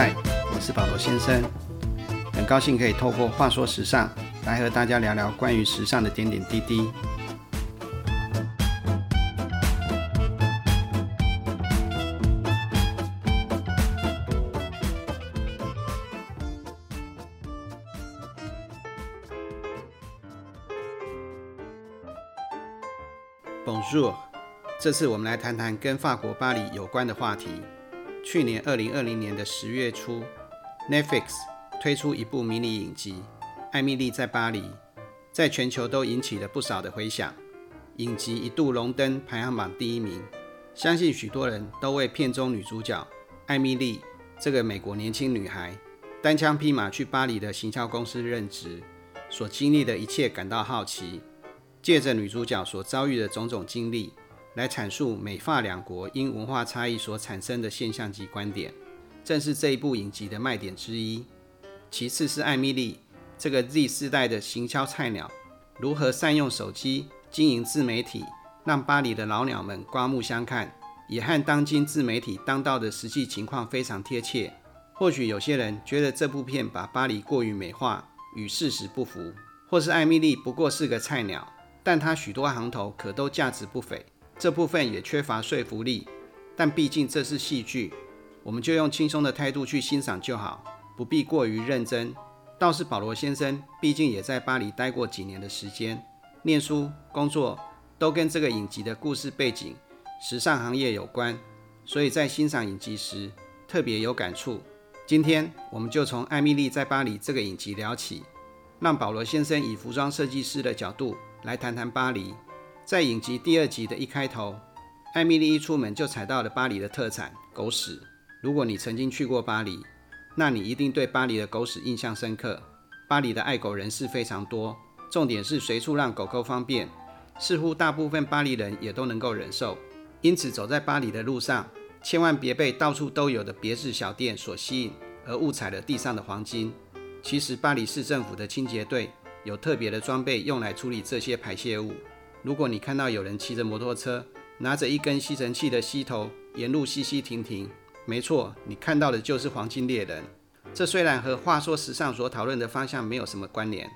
嗨，我是保罗先生，很高兴可以透过话说时尚来和大家聊聊关于时尚的点点滴滴。Bonjour，这次我们来谈谈跟法国巴黎有关的话题。去年二零二零年的十月初，Netflix 推出一部迷你影集《艾米丽在巴黎》，在全球都引起了不少的回响。影集一度荣登排行榜第一名，相信许多人都为片中女主角艾米丽这个美国年轻女孩单枪匹马去巴黎的行销公司任职所经历的一切感到好奇。借着女主角所遭遇的种种经历。来阐述美法两国因文化差异所产生的现象及观点，正是这一部影集的卖点之一。其次是艾米丽这个 Z 世代的行销菜鸟，如何善用手机经营自媒体，让巴黎的老鸟们刮目相看，也和当今自媒体当道的实际情况非常贴切。或许有些人觉得这部片把巴黎过于美化，与事实不符，或是艾米丽不过是个菜鸟，但她许多行头可都价值不菲。这部分也缺乏说服力，但毕竟这是戏剧，我们就用轻松的态度去欣赏就好，不必过于认真。倒是保罗先生，毕竟也在巴黎待过几年的时间，念书、工作都跟这个影集的故事背景、时尚行业有关，所以在欣赏影集时特别有感触。今天我们就从《艾米丽在巴黎》这个影集聊起，让保罗先生以服装设计师的角度来谈谈巴黎。在影集第二集的一开头，艾米丽一出门就踩到了巴黎的特产狗屎。如果你曾经去过巴黎，那你一定对巴黎的狗屎印象深刻。巴黎的爱狗人士非常多，重点是随处让狗狗方便，似乎大部分巴黎人也都能够忍受。因此，走在巴黎的路上，千万别被到处都有的别致小店所吸引，而误踩了地上的黄金。其实，巴黎市政府的清洁队有特别的装备用来处理这些排泄物。如果你看到有人骑着摩托车，拿着一根吸尘器的吸头，沿路吸吸停停，没错，你看到的就是黄金猎人。这虽然和话说时尚所讨论的方向没有什么关联，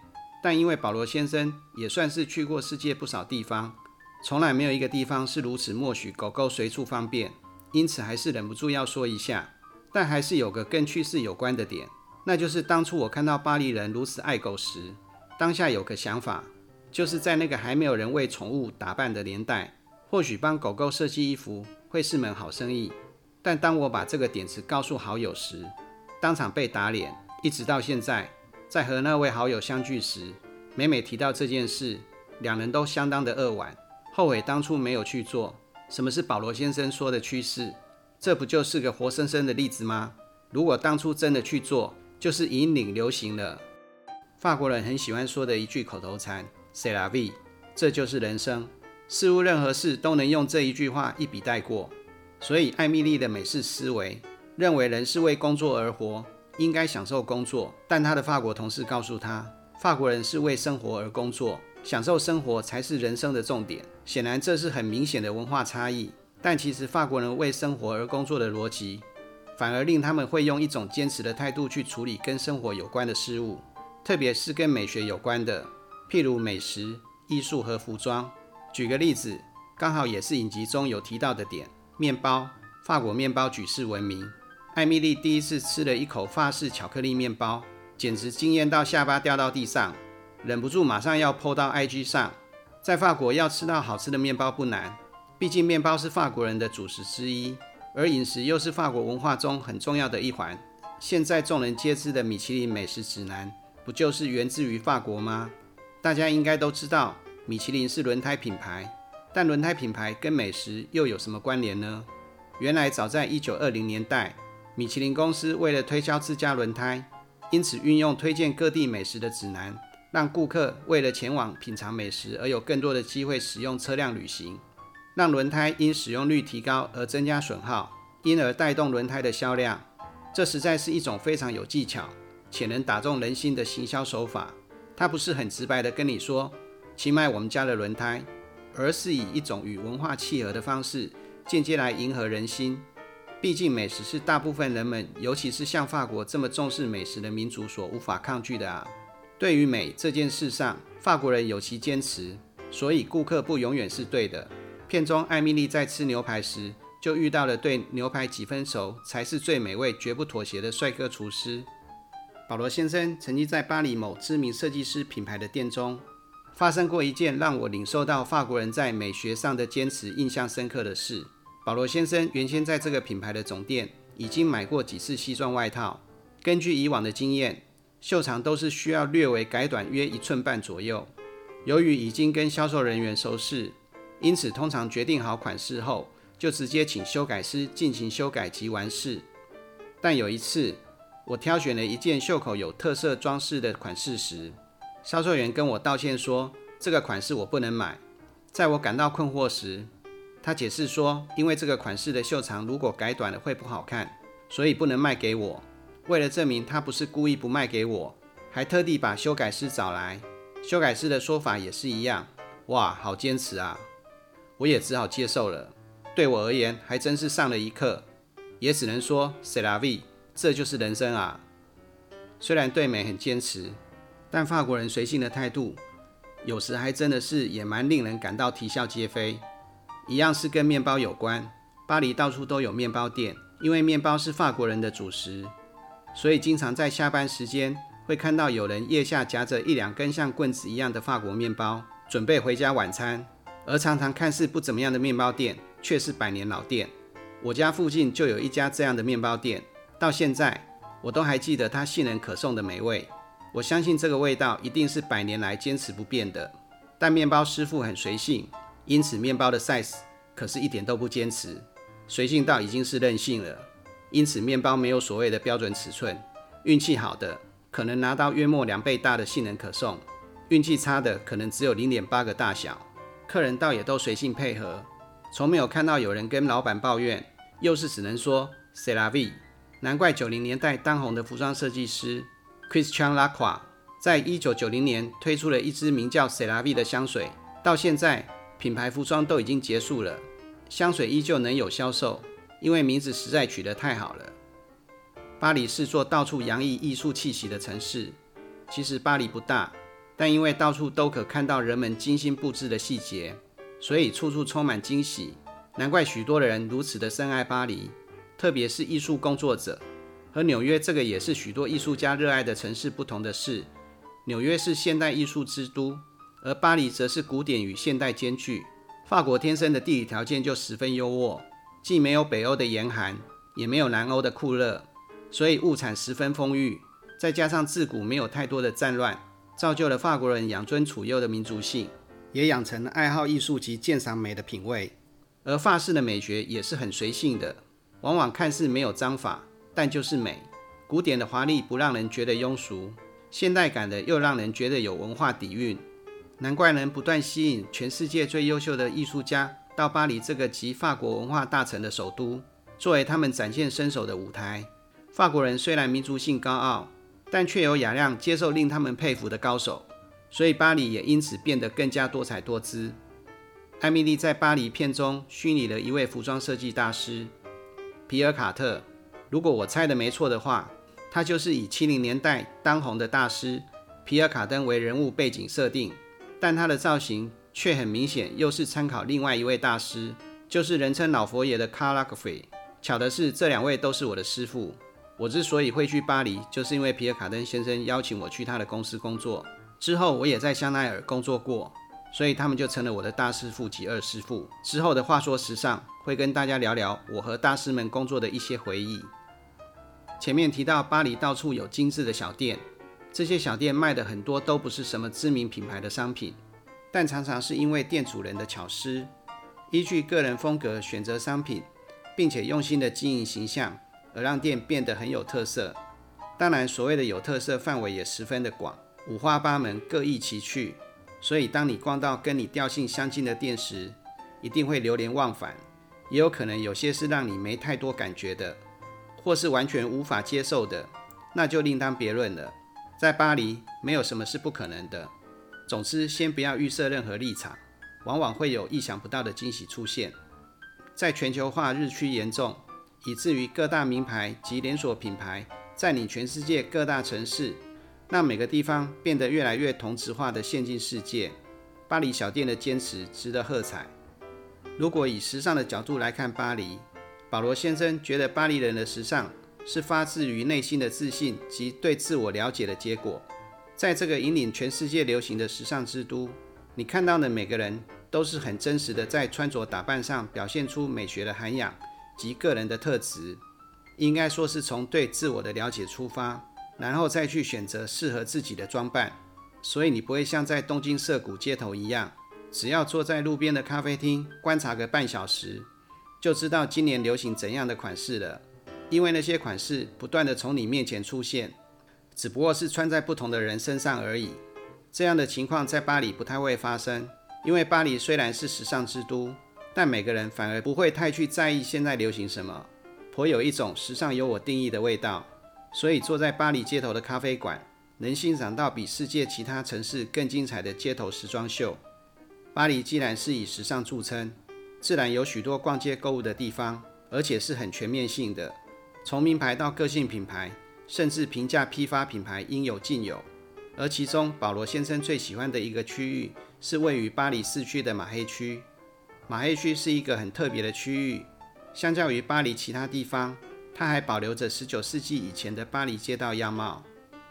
但因为保罗先生也算是去过世界不少地方，从来没有一个地方是如此默许狗狗随处方便，因此还是忍不住要说一下。但还是有个跟趋势有关的点，那就是当初我看到巴黎人如此爱狗时，当下有个想法。就是在那个还没有人为宠物打扮的年代，或许帮狗狗设计衣服会是门好生意。但当我把这个点子告诉好友时，当场被打脸。一直到现在，在和那位好友相聚时，每每提到这件事，两人都相当的扼腕，后悔当初没有去做。什么是保罗先生说的趋势？这不就是个活生生的例子吗？如果当初真的去做，就是引领流行了。法国人很喜欢说的一句口头禅。C'est la vie，这就是人生。似乎任何事都能用这一句话一笔带过。所以，艾米丽的美式思维认为人是为工作而活，应该享受工作。但她的法国同事告诉她，法国人是为生活而工作，享受生活才是人生的重点。显然，这是很明显的文化差异。但其实，法国人为生活而工作的逻辑，反而令他们会用一种坚持的态度去处理跟生活有关的事物，特别是跟美学有关的。譬如美食、艺术和服装。举个例子，刚好也是影集中有提到的点：面包。法国面包举世闻名。艾米丽第一次吃了一口法式巧克力面包，简直惊艳到下巴掉到地上，忍不住马上要 PO 到 IG 上。在法国要吃到好吃的面包不难，毕竟面包是法国人的主食之一，而饮食又是法国文化中很重要的一环。现在众人皆知的米其林美食指南，不就是源自于法国吗？大家应该都知道，米其林是轮胎品牌，但轮胎品牌跟美食又有什么关联呢？原来早在一九二零年代，米其林公司为了推销自家轮胎，因此运用推荐各地美食的指南，让顾客为了前往品尝美食而有更多的机会使用车辆旅行，让轮胎因使用率提高而增加损耗，因而带动轮胎的销量。这实在是一种非常有技巧且能打中人心的行销手法。他不是很直白的跟你说，请买我们家的轮胎，而是以一种与文化契合的方式，间接来迎合人心。毕竟美食是大部分人们，尤其是像法国这么重视美食的民族所无法抗拒的啊。对于美这件事上，法国人有其坚持，所以顾客不永远是对的。片中艾米丽在吃牛排时，就遇到了对牛排几分熟才是最美味、绝不妥协的帅哥厨师。保罗先生曾经在巴黎某知名设计师品牌的店中，发生过一件让我领受到法国人在美学上的坚持印象深刻的事。保罗先生原先在这个品牌的总店已经买过几次西装外套，根据以往的经验。袖长都是需要略微改短约一寸半左右。由于已经跟销售人员熟识，因此通常决定好款式后，就直接请修改师进行修改及完事。但有一次，我挑选了一件袖口有特色装饰的款式时，销售员跟我道歉说这个款式我不能买。在我感到困惑时，他解释说，因为这个款式的袖长如果改短了会不好看，所以不能卖给我。为了证明他不是故意不卖给我，还特地把修改师找来。修改师的说法也是一样。哇，好坚持啊！我也只好接受了。对我而言，还真是上了一课。也只能说 c e l a v i e 这就是人生啊。虽然对美很坚持，但法国人随性的态度，有时还真的是也蛮令人感到啼笑皆非。一样是跟面包有关。巴黎到处都有面包店，因为面包是法国人的主食。所以，经常在下班时间会看到有人腋下夹着一两根像棍子一样的法国面包，准备回家晚餐。而常常看似不怎么样的面包店，却是百年老店。我家附近就有一家这样的面包店，到现在我都还记得它信人可颂的美味。我相信这个味道一定是百年来坚持不变的。但面包师傅很随性，因此面包的 size 可是一点都不坚持，随性到已经是任性了。因此，面包没有所谓的标准尺寸。运气好的可能拿到约莫两倍大的杏仁可颂，运气差的可能只有零点八个大小。客人倒也都随性配合，从没有看到有人跟老板抱怨，又是只能说 c 拉 v。难怪九零年代当红的服装设计师 Christian Lacroix 在一九九零年推出了一支名叫 Celavi 的香水，到现在品牌服装都已经结束了，香水依旧能有销售。因为名字实在取得太好了。巴黎是座到处洋溢艺术气息的城市。其实巴黎不大，但因为到处都可看到人们精心布置的细节，所以处处充满惊喜。难怪许多的人如此的深爱巴黎，特别是艺术工作者。和纽约这个也是许多艺术家热爱的城市不同的是，纽约是现代艺术之都，而巴黎则是古典与现代兼具。法国天生的地理条件就十分优渥。既没有北欧的严寒，也没有南欧的酷热，所以物产十分丰裕。再加上自古没有太多的战乱，造就了法国人养尊处优的民族性，也养成了爱好艺术及鉴赏美的品味。而法式的美学也是很随性的，往往看似没有章法，但就是美。古典的华丽不让人觉得庸俗，现代感的又让人觉得有文化底蕴。难怪能不断吸引全世界最优秀的艺术家。到巴黎这个集法国文化大成的首都，作为他们展现身手的舞台。法国人虽然民族性高傲，但却有雅量接受令他们佩服的高手，所以巴黎也因此变得更加多彩多姿。艾米丽在巴黎片中虚拟了一位服装设计大师皮尔卡特。如果我猜的没错的话，他就是以七零年代当红的大师皮尔卡登为人物背景设定，但他的造型。却很明显，又是参考另外一位大师，就是人称老佛爷的卡拉格菲。巧的是，这两位都是我的师傅。我之所以会去巴黎，就是因为皮尔卡登先生邀请我去他的公司工作。之后，我也在香奈儿工作过，所以他们就成了我的大师傅及二师傅。之后的话说时尚，会跟大家聊聊我和大师们工作的一些回忆。前面提到巴黎到处有精致的小店，这些小店卖的很多都不是什么知名品牌的商品。但常常是因为店主人的巧思，依据个人风格选择商品，并且用心的经营形象，而让店变得很有特色。当然，所谓的有特色范围也十分的广，五花八门，各异其趣。所以，当你逛到跟你调性相近的店时，一定会流连忘返。也有可能有些是让你没太多感觉的，或是完全无法接受的，那就另当别论了。在巴黎，没有什么是不可能的。总之，先不要预设任何立场，往往会有意想不到的惊喜出现。在全球化日趋严重，以至于各大名牌及连锁品牌占领全世界各大城市，让每个地方变得越来越同质化的现今世界。巴黎小店的坚持值得喝彩。如果以时尚的角度来看巴黎，保罗先生觉得巴黎人的时尚是发自于内心的自信及对自我了解的结果。在这个引领全世界流行的时尚之都，你看到的每个人都是很真实的，在穿着打扮上表现出美学的涵养及个人的特质。应该说是从对自我的了解出发，然后再去选择适合自己的装扮。所以你不会像在东京涩谷街头一样，只要坐在路边的咖啡厅观察个半小时，就知道今年流行怎样的款式了。因为那些款式不断的从你面前出现，只不过是穿在不同的人身上而已。这样的情况在巴黎不太会发生，因为巴黎虽然是时尚之都，但每个人反而不会太去在意现在流行什么，颇有一种时尚由我定义的味道。所以坐在巴黎街头的咖啡馆。能欣赏到比世界其他城市更精彩的街头时装秀。巴黎既然是以时尚著称，自然有许多逛街购物的地方，而且是很全面性的，从名牌到个性品牌，甚至平价批发品牌应有尽有。而其中，保罗先生最喜欢的一个区域是位于巴黎市区的马黑区。马黑区是一个很特别的区域，相较于巴黎其他地方，它还保留着19世纪以前的巴黎街道样貌。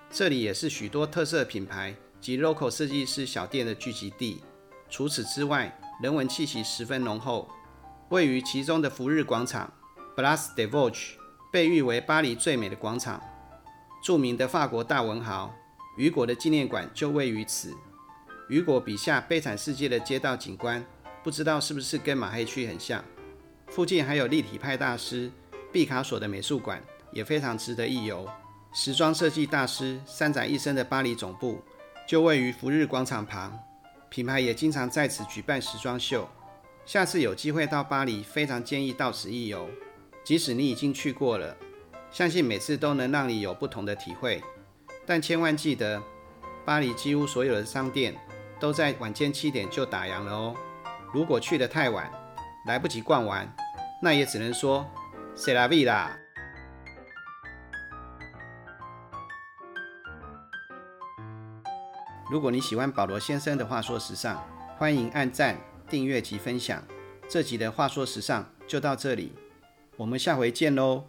这里也是许多特色品牌及 local 设计师小店的聚集地。除此之外，人文气息十分浓厚。位于其中的福日广场 （Place des Vosges） 被誉为巴黎最美的广场。著名的法国大文豪雨果的纪念馆就位于此。雨果笔下悲惨世界的街道景观，不知道是不是跟马黑区很像。附近还有立体派大师毕卡索的美术馆，也非常值得一游。时装设计大师三宅一生的巴黎总部就位于福日广场旁，品牌也经常在此举办时装秀。下次有机会到巴黎，非常建议到此一游。即使你已经去过了，相信每次都能让你有不同的体会。但千万记得，巴黎几乎所有的商店都在晚间七点就打烊了哦。如果去得太晚，来不及逛完，那也只能说 c'est la vie 啦。如果你喜欢保罗先生的话说时尚，欢迎按赞、订阅及分享。这集的话说时尚就到这里，我们下回见喽。